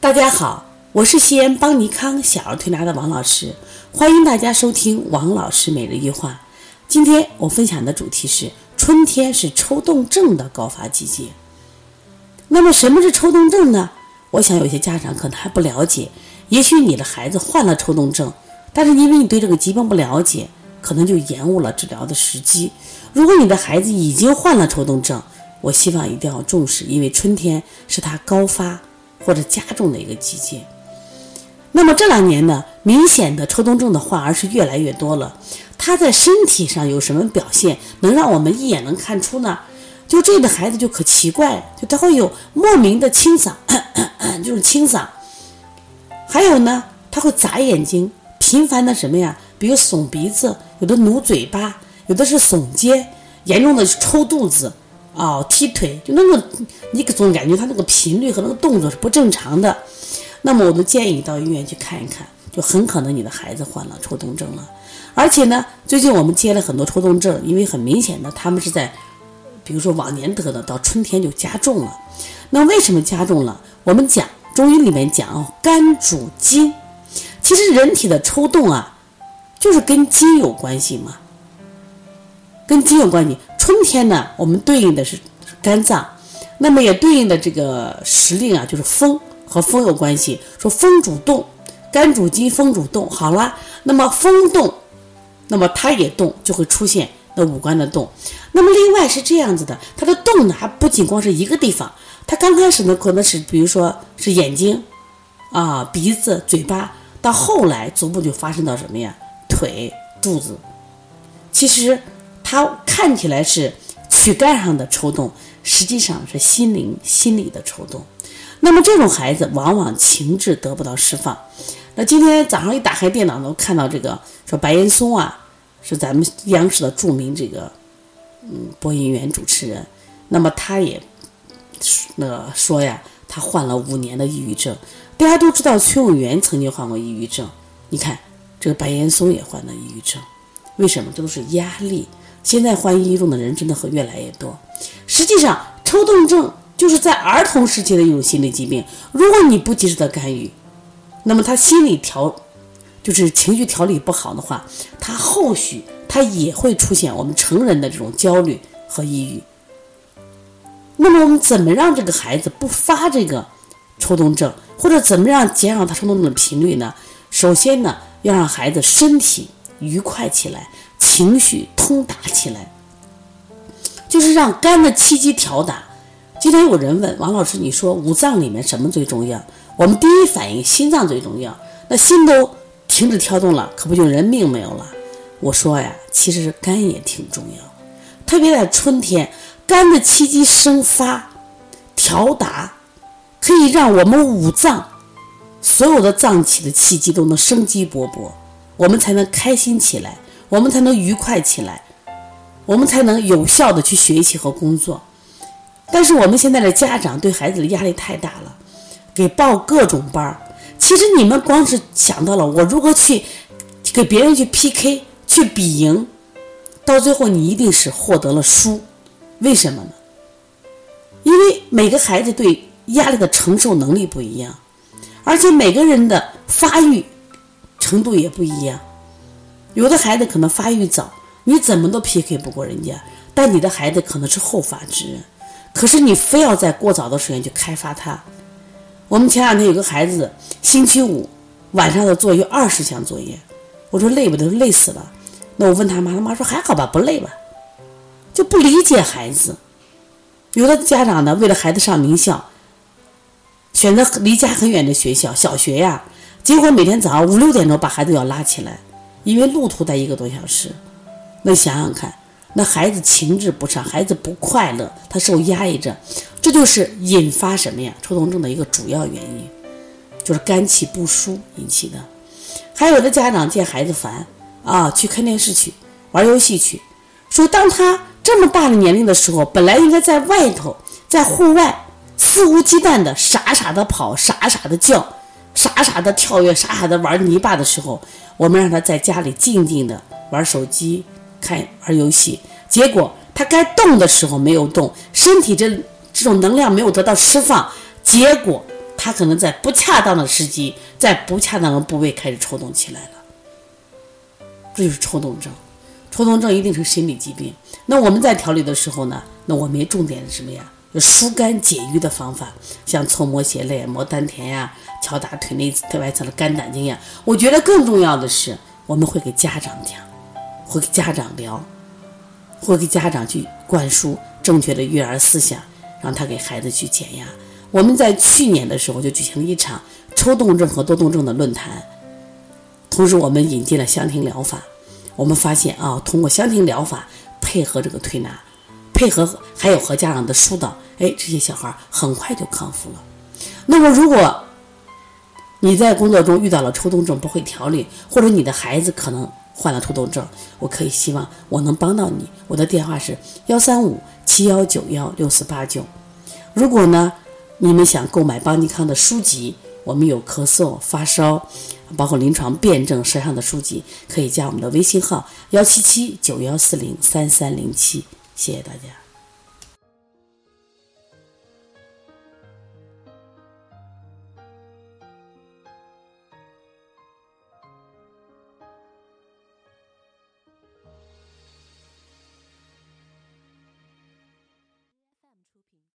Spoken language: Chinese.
大家好，我是西安邦尼康小儿推拿的王老师，欢迎大家收听王老师每日一话。今天我分享的主题是春天是抽动症的高发季节。那么什么是抽动症呢？我想有些家长可能还不了解，也许你的孩子患了抽动症，但是因为你对这个疾病不了解，可能就延误了治疗的时机。如果你的孩子已经患了抽动症，我希望一定要重视，因为春天是他高发。或者加重的一个季节，那么这两年呢，明显的抽动症的患儿是越来越多了。他在身体上有什么表现，能让我们一眼能看出呢？就这个孩子就可奇怪，就他会有莫名的清嗓，就是清嗓。还有呢，他会眨眼睛，频繁的什么呀？比如耸鼻子，有的努嘴巴，有的是耸肩，严重的抽肚子。哦，踢腿就那个，你总感觉他那个频率和那个动作是不正常的。那么我们建议你到医院去看一看，就很可能你的孩子患了抽动症了。而且呢，最近我们接了很多抽动症，因为很明显的他们是在，比如说往年得的，到春天就加重了。那为什么加重了？我们讲中医里面讲哦，肝主筋，其实人体的抽动啊，就是跟筋有关系嘛，跟筋有关系。春天呢，我们对应的是肝脏，那么也对应的这个时令啊，就是风和风有关系。说风主动，肝主筋，风主动。好了，那么风动，那么它也动，就会出现那五官的动。那么另外是这样子的，它的动呢，还不仅光是一个地方，它刚开始呢可能是比如说是眼睛啊、鼻子、嘴巴，到后来逐步就发生到什么呀？腿、肚子，其实。它看起来是躯干上的抽动，实际上是心灵、心理的抽动。那么这种孩子往往情志得不到释放。那今天早上一打开电脑，能看到这个说白岩松啊，是咱们央视的著名这个嗯播音员主持人。那么他也那个说呀，他患了五年的抑郁症。大家都知道崔永元曾经患过抑郁症，你看这个白岩松也患了抑郁症，为什么？这都是压力。现在患抑郁症的人真的会越来越多。实际上，抽动症就是在儿童时期的一种心理疾病。如果你不及时的干预，那么他心理调，就是情绪调理不好的话，他后续他也会出现我们成人的这种焦虑和抑郁。那么我们怎么让这个孩子不发这个抽动症，或者怎么样减少他抽动症的频率呢？首先呢，要让孩子身体愉快起来。情绪通达起来，就是让肝的气机调达。今天有人问王老师：“你说五脏里面什么最重要？”我们第一反应心脏最重要。那心都停止跳动了，可不就人命没有了？我说呀，其实肝也挺重要，特别在春天，肝的气机生发调达，可以让我们五脏所有的脏器的气机都能生机勃勃，我们才能开心起来。我们才能愉快起来，我们才能有效的去学习和工作。但是我们现在的家长对孩子的压力太大了，给报各种班儿。其实你们光是想到了我如何去给别人去 PK 去比赢，到最后你一定是获得了输。为什么呢？因为每个孩子对压力的承受能力不一样，而且每个人的发育程度也不一样。有的孩子可能发育早，你怎么都 PK 不过人家；但你的孩子可能是后发制人，可是你非要在过早的时间去开发他。我们前两天有个孩子，星期五晚上的作业二十项作业，我说累不累？累死了。那我问他妈，他妈说还好吧，不累吧？就不理解孩子。有的家长呢，为了孩子上名校，选择离家很远的学校，小学呀，结果每天早上五六点钟把孩子要拉起来。因为路途在一个多小时，那想想看，那孩子情志不畅，孩子不快乐，他受压抑着，这就是引发什么呀？抽动症的一个主要原因，就是肝气不舒引起的。还有的家长见孩子烦啊，去看电视去，玩游戏去，说当他这么大的年龄的时候，本来应该在外头，在户外肆无忌惮的傻傻的跑，傻傻的叫，傻傻的跳跃，傻傻的玩泥巴的时候。我们让他在家里静静的玩手机、看玩游戏，结果他该动的时候没有动，身体这这种能量没有得到释放，结果他可能在不恰当的时机，在不恰当的部位开始抽动起来了。这就是抽动症。抽动症一定是心理疾病。那我们在调理的时候呢，那我们重点是什么呀？疏肝解郁的方法，像搓摩斜肋、摩丹田呀，敲打腿内腿外侧的肝胆经呀。我觉得更重要的是，我们会给家长讲，会给家长聊，会给家长去灌输正确的育儿思想，让他给孩子去减压。我们在去年的时候就举行了一场抽动症和多动症的论坛，同时我们引进了香庭疗法。我们发现啊，通过香庭疗法配合这个推拿。配合还有和家长的疏导，哎，这些小孩很快就康复了。那么，如果你在工作中遇到了抽动症不会调理，或者你的孩子可能患了抽动症，我可以希望我能帮到你。我的电话是幺三五七幺九幺六四八九。如果呢，你们想购买邦尼康的书籍，我们有咳嗽、发烧，包括临床辩证舌上的书籍，可以加我们的微信号幺七七九幺四零三三零七。谢谢大家。